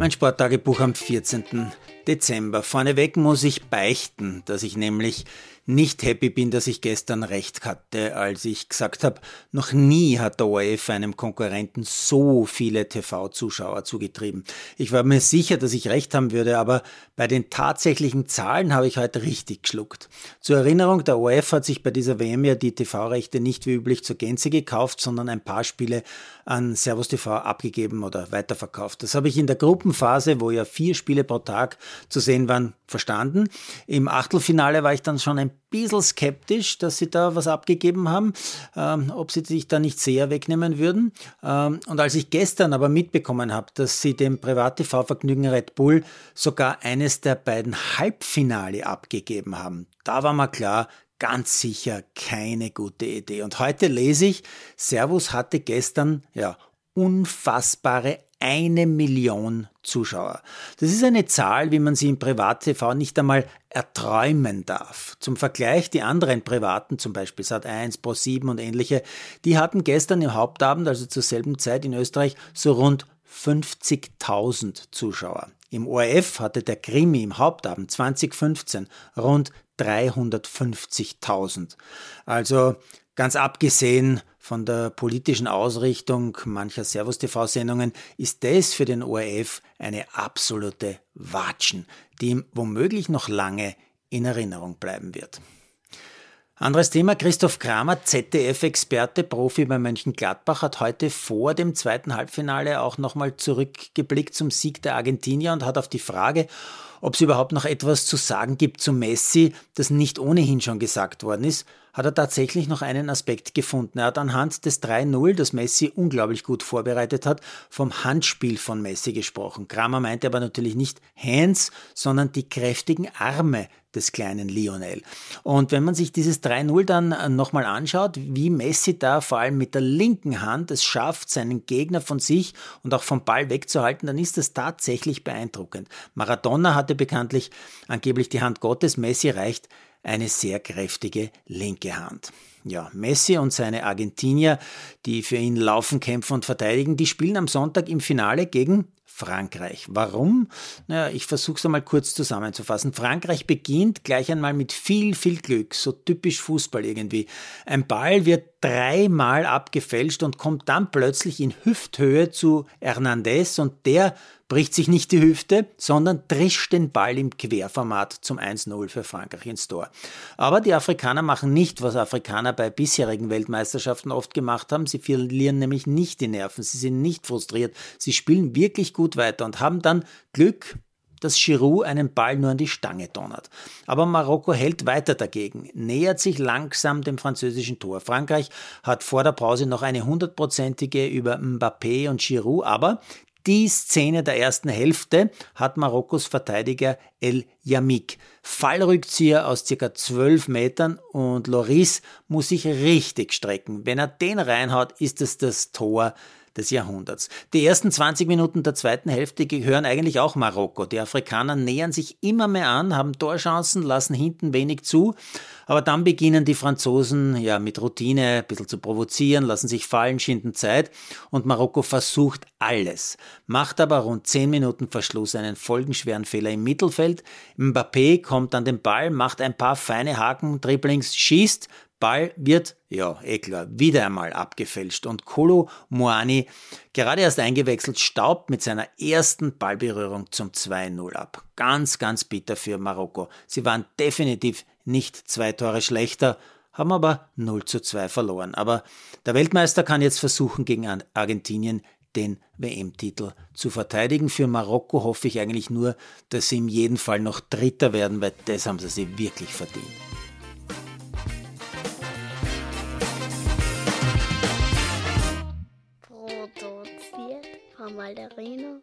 Mein Sporttagebuch am 14. Dezember. Vorneweg muss ich beichten, dass ich nämlich nicht happy bin, dass ich gestern recht hatte, als ich gesagt habe, noch nie hat der ORF einem Konkurrenten so viele TV-Zuschauer zugetrieben. Ich war mir sicher, dass ich recht haben würde, aber bei den tatsächlichen Zahlen habe ich heute richtig geschluckt. Zur Erinnerung, der ORF hat sich bei dieser WM ja die TV-Rechte nicht wie üblich zur Gänze gekauft, sondern ein paar Spiele an Servus TV abgegeben oder weiterverkauft. Das habe ich in der Gruppenphase, wo ja vier Spiele pro Tag zu sehen waren, verstanden. Im Achtelfinale war ich dann schon ein bisschen skeptisch, dass sie da was abgegeben haben, ähm, ob sie sich da nicht sehr wegnehmen würden. Ähm, und als ich gestern aber mitbekommen habe, dass sie dem Privat-TV-Vergnügen Red Bull sogar eines der beiden Halbfinale abgegeben haben, da war mir klar, ganz sicher keine gute Idee. Und heute lese ich, Servus hatte gestern ja unfassbare eine Million Zuschauer. Das ist eine Zahl, wie man sie im Privat-TV nicht einmal erträumen darf. Zum Vergleich, die anderen Privaten, zum Beispiel Sat1, Pro7 und ähnliche, die hatten gestern im Hauptabend, also zur selben Zeit in Österreich, so rund 50.000 Zuschauer. Im ORF hatte der Krimi im Hauptabend 2015 rund 350.000. Also ganz abgesehen von der politischen Ausrichtung mancher Servus-TV-Sendungen ist das für den ORF eine absolute Watschen, die ihm womöglich noch lange in Erinnerung bleiben wird. Anderes Thema, Christoph Kramer, ZDF-Experte, Profi bei Mönchengladbach, hat heute vor dem zweiten Halbfinale auch nochmal zurückgeblickt zum Sieg der Argentinier und hat auf die Frage, ob es überhaupt noch etwas zu sagen gibt zu Messi, das nicht ohnehin schon gesagt worden ist, hat er tatsächlich noch einen Aspekt gefunden. Er hat anhand des 3-0, das Messi unglaublich gut vorbereitet hat, vom Handspiel von Messi gesprochen. Kramer meinte aber natürlich nicht Hands, sondern die kräftigen Arme des kleinen Lionel. Und wenn man sich dieses 3-0 dann nochmal anschaut, wie Messi da vor allem mit der linken Hand es schafft, seinen Gegner von sich und auch vom Ball wegzuhalten, dann ist das tatsächlich beeindruckend. Maradona hatte bekanntlich angeblich die Hand Gottes, Messi reicht eine sehr kräftige linke Hand. Ja, Messi und seine Argentinier, die für ihn laufen, kämpfen und verteidigen, die spielen am Sonntag im Finale gegen Frankreich. Warum? Naja, ich versuche es einmal kurz zusammenzufassen. Frankreich beginnt gleich einmal mit viel, viel Glück, so typisch Fußball irgendwie. Ein Ball wird dreimal abgefälscht und kommt dann plötzlich in Hüfthöhe zu Hernandez und der bricht sich nicht die Hüfte, sondern drischt den Ball im Querformat zum 1-0 für Frankreich ins Tor. Aber die Afrikaner machen nicht, was Afrikaner bei bisherigen Weltmeisterschaften oft gemacht haben. Sie verlieren nämlich nicht die Nerven, sie sind nicht frustriert, sie spielen wirklich gut weiter und haben dann Glück, dass Giroud einen Ball nur an die Stange donnert. Aber Marokko hält weiter dagegen, nähert sich langsam dem französischen Tor. Frankreich hat vor der Pause noch eine hundertprozentige über Mbappé und Giroud, aber die Szene der ersten Hälfte hat Marokkos Verteidiger El Yamik. Fallrückzieher aus circa 12 Metern und Loris muss sich richtig strecken. Wenn er den reinhaut, ist es das Tor des Jahrhunderts. Die ersten 20 Minuten der zweiten Hälfte gehören eigentlich auch Marokko. Die Afrikaner nähern sich immer mehr an, haben Torchancen, lassen hinten wenig zu, aber dann beginnen die Franzosen ja mit Routine ein bisschen zu provozieren, lassen sich fallen, schinden Zeit und Marokko versucht alles, macht aber rund 10 Minuten Verschluss einen folgenschweren Fehler im Mittelfeld. Mbappé kommt an den Ball, macht ein paar feine Haken, Dribblings, schießt, Ball wird, ja, eh wieder einmal abgefälscht und Kolo Moani, gerade erst eingewechselt, staubt mit seiner ersten Ballberührung zum 2-0 ab. Ganz, ganz bitter für Marokko. Sie waren definitiv nicht zwei Tore schlechter, haben aber 0 zu 2 verloren. Aber der Weltmeister kann jetzt versuchen, gegen Argentinien den WM-Titel zu verteidigen. Für Marokko hoffe ich eigentlich nur, dass sie in jedem Fall noch Dritter werden, weil das haben sie sich wirklich verdient. Malderino